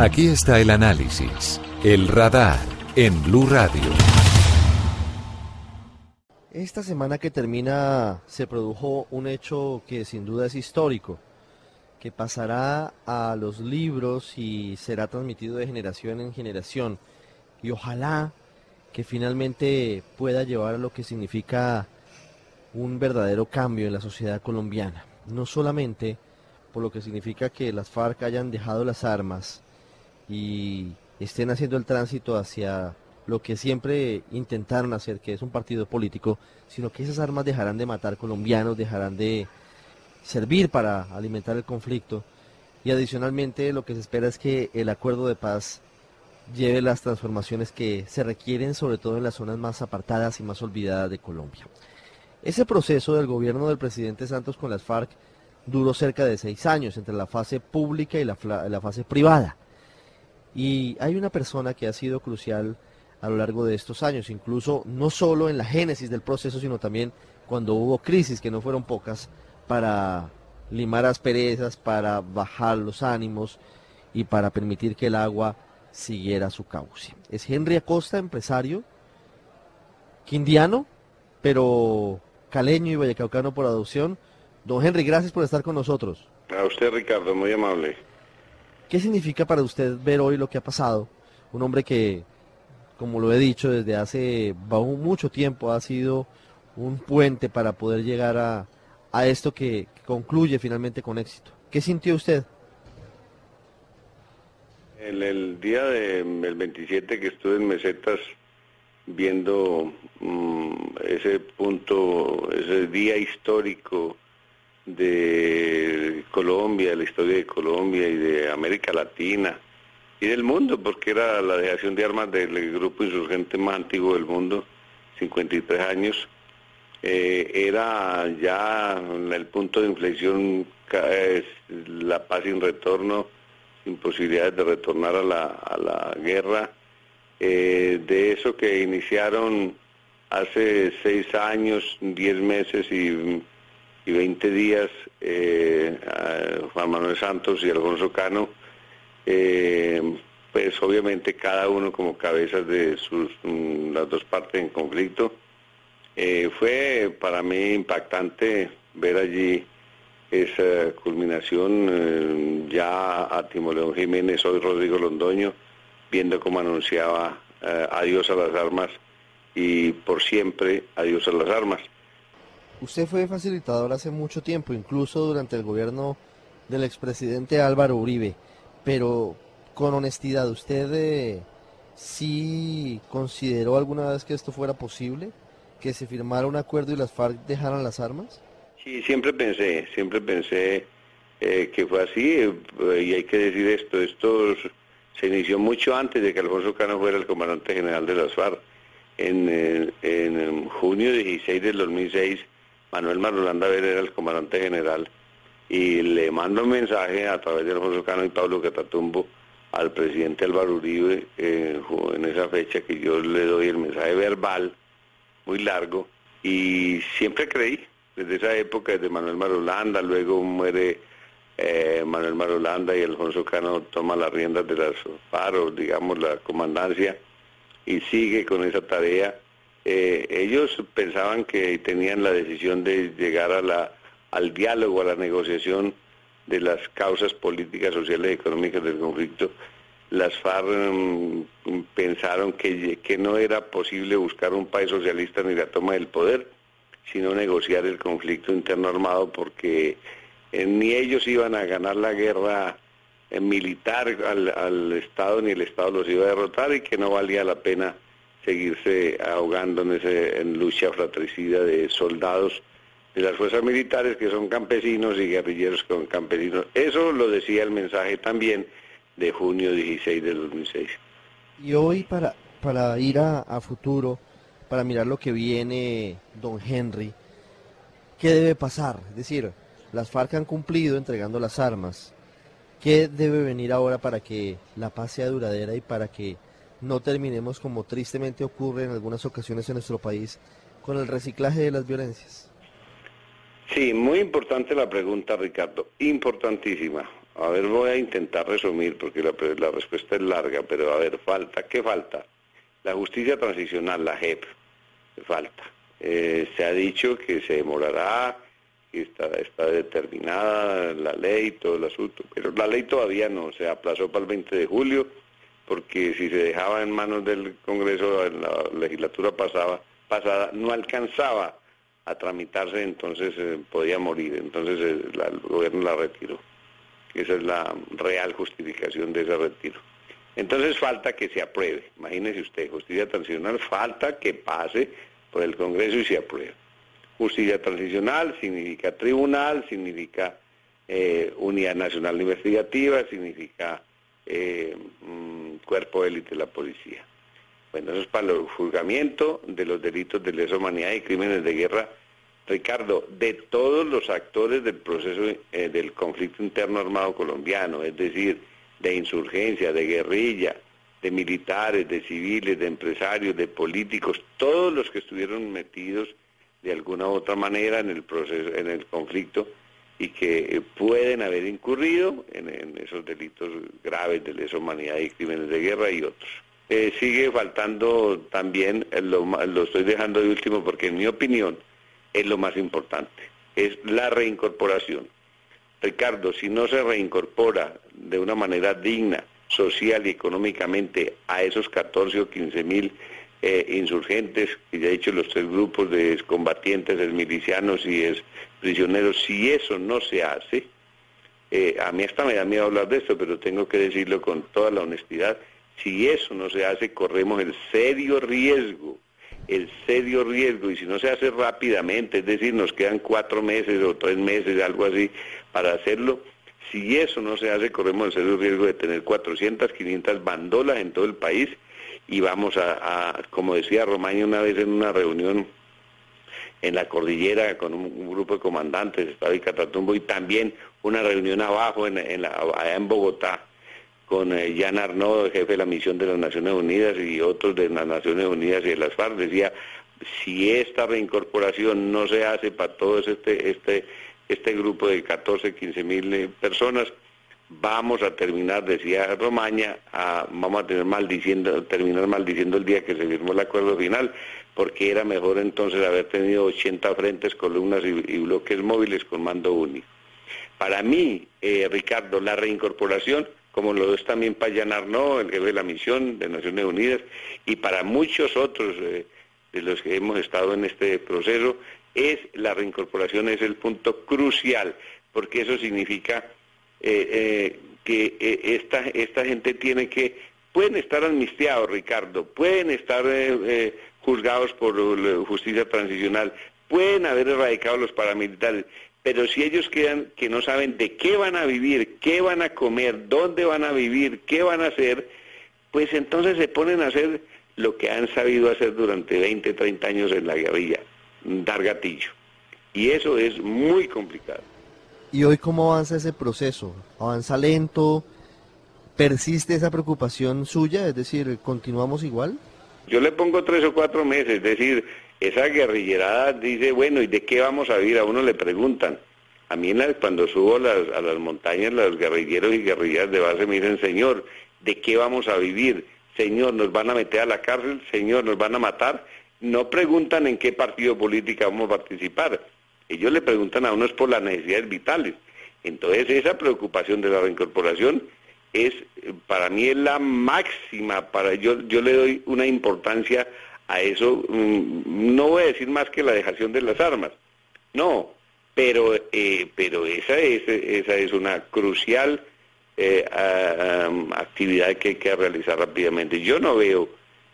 Aquí está el análisis, el radar en Blue Radio. Esta semana que termina se produjo un hecho que sin duda es histórico, que pasará a los libros y será transmitido de generación en generación. Y ojalá que finalmente pueda llevar a lo que significa un verdadero cambio en la sociedad colombiana. No solamente por lo que significa que las FARC hayan dejado las armas, y estén haciendo el tránsito hacia lo que siempre intentaron hacer, que es un partido político, sino que esas armas dejarán de matar colombianos, dejarán de servir para alimentar el conflicto. Y adicionalmente lo que se espera es que el acuerdo de paz lleve las transformaciones que se requieren, sobre todo en las zonas más apartadas y más olvidadas de Colombia. Ese proceso del gobierno del presidente Santos con las FARC duró cerca de seis años entre la fase pública y la, fase privada. Y hay una persona que ha sido crucial a lo largo de estos años, incluso no solo en la génesis del proceso, sino también cuando hubo crisis, que no fueron pocas, para limar asperezas, para bajar los ánimos y para permitir que el agua siguiera su cauce. Es Henry Acosta, empresario, quindiano, pero caleño y vallecaucano por adopción. Don Henry, gracias por estar con nosotros. A usted, Ricardo, muy amable. ¿Qué significa para usted ver hoy lo que ha pasado? Un hombre que, como lo he dicho, desde hace mucho tiempo ha sido un puente para poder llegar a, esto que, concluye finalmente con éxito. ¿Qué sintió usted? En el día del 27 que estuve en Mesetas viendo mm, ese punto, ese día histórico de Colombia, la historia de Colombia y de América Latina y del mundo, porque era la dejación de armas del grupo insurgente más antiguo del mundo, 53 años. Eh, era ya el punto de inflexión, la paz sin retorno, sin posibilidades de retornar a la, a la guerra. Eh, de eso que iniciaron hace seis años, diez meses y y 20 días eh, Juan Manuel Santos y Alfonso Cano, eh, pues obviamente cada uno como cabezas de sus mm, las dos partes en conflicto. Eh, fue para mí impactante ver allí esa culminación ya a Timoleón Jiménez, hoy Rodrigo Londoño, viendo cómo anunciaba adiós a las armas y por siempre adiós a las armas. Usted fue facilitador hace mucho tiempo, incluso durante el gobierno del expresidente Álvaro Uribe, pero con honestidad, ¿usted eh, sí consideró alguna vez que esto fuera posible? ¿Que se firmara un acuerdo y las FARC dejaran las armas? Sí, siempre pensé, siempre pensé eh, que fue así, eh, y hay que decir esto, esto se inició mucho antes de que Alfonso Cano fuera el comandante general de las FARC. En, en junio 16 del 2006 Manuel Marulanda Ver era el comandante general y le mando un mensaje a través de Alfonso Cano y Pablo Catatumbo al presidente Álvaro Uribe eh, en esa fecha que yo le doy el mensaje verbal muy largo y siempre creí desde esa época desde Manuel Marulanda luego muere eh, Manuel Marulanda y Alfonso Cano toma las riendas de las paros digamos la comandancia y sigue con esa tarea eh, ellos pensaban que tenían la decisión de llegar a la, al diálogo, a la negociación de las causas políticas, sociales y económicas del conflicto. Las FARC mm, pensaron que, que no era posible buscar un país socialista ni la toma del poder, sino negociar el conflicto interno armado porque eh, ni ellos iban a ganar la guerra eh, militar al, al Estado ni el Estado los iba a derrotar y que no valía la pena seguirse ahogando en, ese, en lucha fratricida de soldados de las fuerzas militares que son campesinos y guerrilleros con campesinos. Eso lo decía el mensaje también de junio 16 de 2006. Y hoy para, para ir a, a futuro, para mirar lo que viene, don Henry, ¿qué debe pasar? Es decir, las FARC han cumplido entregando las armas. ¿Qué debe venir ahora para que la paz sea duradera y para que no terminemos como tristemente ocurre en algunas ocasiones en nuestro país con el reciclaje de las violencias? Sí, muy importante la pregunta, Ricardo, importantísima. A ver, voy a intentar resumir porque la, la respuesta es larga, pero a ver, falta, ¿qué falta? La justicia transicional, la JEP, falta. Eh, se ha dicho que se demorará, que está, está determinada la ley, todo el asunto, pero la ley todavía no, se aplazó para el 20 de julio, porque si se dejaba en manos del Congreso en la legislatura pasada, pasada no alcanzaba a tramitarse, entonces eh, podía morir, entonces eh, el gobierno la retiró. Esa es la real justificación de ese retiro. Entonces falta que se apruebe. Imagínese usted, justicia transicional, falta que pase por el Congreso y se apruebe. Justicia transicional significa tribunal, significa eh, unidad nacional investigativa, significa eh, mm, cuerpo élite de la policía. Bueno, eso es para el juzgamiento de los delitos de lesa humanidad y crímenes de guerra. Ricardo, de todos los actores del proceso eh, del conflicto interno armado colombiano, es decir, de insurgencia, de guerrilla, de militares, de civiles, de empresarios, de políticos, todos los que estuvieron metidos de alguna u otra manera en el proceso, en el conflicto y que pueden haber incurrido en, esos delitos graves de lesa humanidad y crímenes de guerra y otros. Eh, sigue faltando también, eh, lo, lo estoy dejando de último porque en mi opinión es lo más importante, es la reincorporación. Ricardo, si no se reincorpora de una manera digna, social y económicamente a esos 14 o 15 mil eh, insurgentes, y ya he dicho los tres grupos de combatientes, es milicianos y es prisioneros, si eso no se hace, eh, a mí hasta me da miedo hablar de esto, pero tengo que decirlo con toda la honestidad, si eso no se hace, corremos el serio riesgo, el serio riesgo, y si no se hace rápidamente, es decir, nos quedan cuatro meses o tres meses, algo así, para hacerlo, si eso no se hace, corremos el serio riesgo de tener 400, 500 bandolas en todo el país y vamos a, como decía Romaño una vez en una reunión en la cordillera con un, grupo de comandantes, estaba y Catatumbo, y también una reunión abajo, en, allá en Bogotá, con eh, Jan Arnaud, jefe de la misión de las Naciones Unidas y otros de las Naciones Unidas y de las FARC, decía, si esta reincorporación no se hace para todo este, este este grupo de 14, 15 mil eh, personas, vamos a terminar, decía Romaña, vamos a tener maldiciendo, terminar maldiciendo el día que se firmó el acuerdo final, porque era mejor entonces haber tenido 80 frentes, columnas y, bloques móviles con mando único. Para mí, eh, Ricardo, la reincorporación, como lo es también para Llanar, ¿no? el jefe de la misión de Naciones Unidas, y para muchos otros eh, de los que hemos estado en este proceso, es la reincorporación es el punto crucial, porque eso significa eh, eh, que eh, esta, esta gente tiene que, pueden estar amnistiados, Ricardo, pueden estar juzgados por justicia transicional, pueden haber erradicado los paramilitares, pero si ellos quedan que no saben de qué van a vivir, qué van a comer, dónde van a vivir, qué van a hacer, pues entonces se ponen a hacer lo que han sabido hacer durante 20, 30 años en la guerrilla, dar gatillo. Y eso es muy complicado. ¿Y hoy cómo avanza ese proceso? ¿Avanza lento? ¿Persiste esa preocupación suya? Es decir, ¿continuamos igual? Yo le pongo tres o cuatro meses, es decir, esa guerrillerada dice, bueno, ¿y de qué vamos a vivir? A uno le preguntan. A mí cuando subo a las montañas, los guerrilleros y guerrilleras de base me dicen, Señor, ¿de qué vamos a vivir? Señor, ¿nos van a meter a la cárcel? Señor, ¿nos van a matar? no preguntan en qué partido político vamos a participar. Ellos le preguntan a unos por las necesidades vitales. Entonces esa preocupación de la reincorporación es, para mí es la máxima, para yo, yo le doy una importancia a eso, mm, no voy a decir más que la dejación de las armas, no, pero, eh, pero esa, es, esa es una crucial eh, actividad que hay que realizar rápidamente. Yo no veo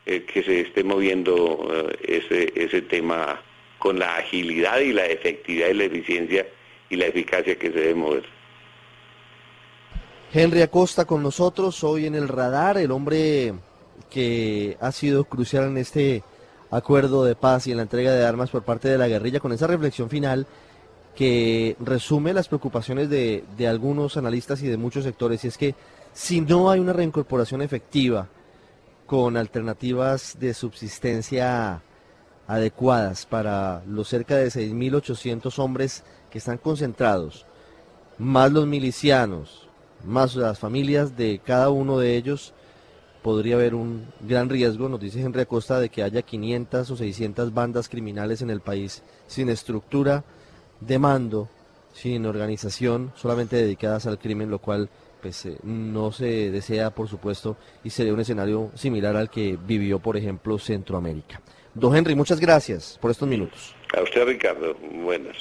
eh, que se esté moviendo eh, ese, ese tema con la agilidad y la efectividad y la eficiencia y la eficacia que se debe mover. Henry Acosta con nosotros hoy en el radar, el hombre que ha sido crucial en este acuerdo de paz y en la entrega de armas por parte de la guerrilla, con esa reflexión final que resume las preocupaciones de, algunos analistas y de muchos sectores, y es que si no hay una reincorporación efectiva con alternativas de subsistencia adecuadas para los cerca de 6.800 hombres que están concentrados, más los milicianos, más las familias de cada uno de ellos, podría haber un gran riesgo, nos dice Henry Acosta, de que haya 500 o 600 bandas criminales en el país sin estructura de mando, sin organización, solamente dedicadas al crimen, lo cual pues, eh, no se desea, por supuesto, y sería un escenario similar al que vivió, por ejemplo, Centroamérica. Don Henry, muchas gracias por estos minutos. A usted, Ricardo, buenas.